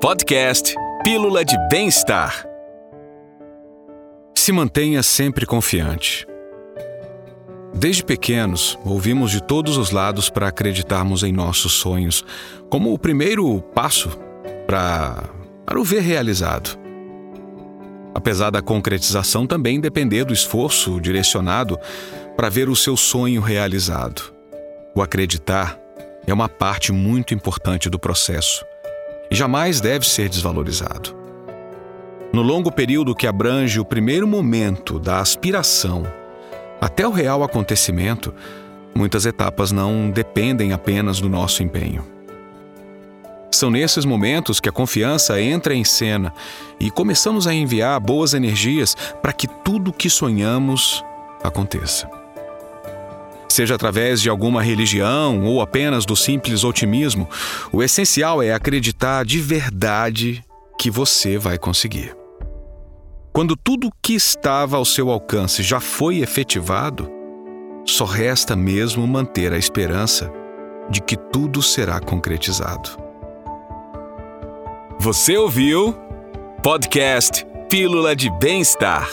Podcast Pílula de Bem-Estar. Se mantenha sempre confiante. Desde pequenos, ouvimos de todos os lados para acreditarmos em nossos sonhos, como o primeiro passo para, para o ver realizado. Apesar da concretização também depender do esforço direcionado para ver o seu sonho realizado. O acreditar é uma parte muito importante do processo jamais deve ser desvalorizado. No longo período que abrange o primeiro momento da aspiração até o real acontecimento, muitas etapas não dependem apenas do nosso empenho. São nesses momentos que a confiança entra em cena e começamos a enviar boas energias para que tudo o que sonhamos aconteça. Seja através de alguma religião ou apenas do simples otimismo, o essencial é acreditar de verdade que você vai conseguir. Quando tudo o que estava ao seu alcance já foi efetivado, só resta mesmo manter a esperança de que tudo será concretizado. Você ouviu? Podcast Pílula de Bem-Estar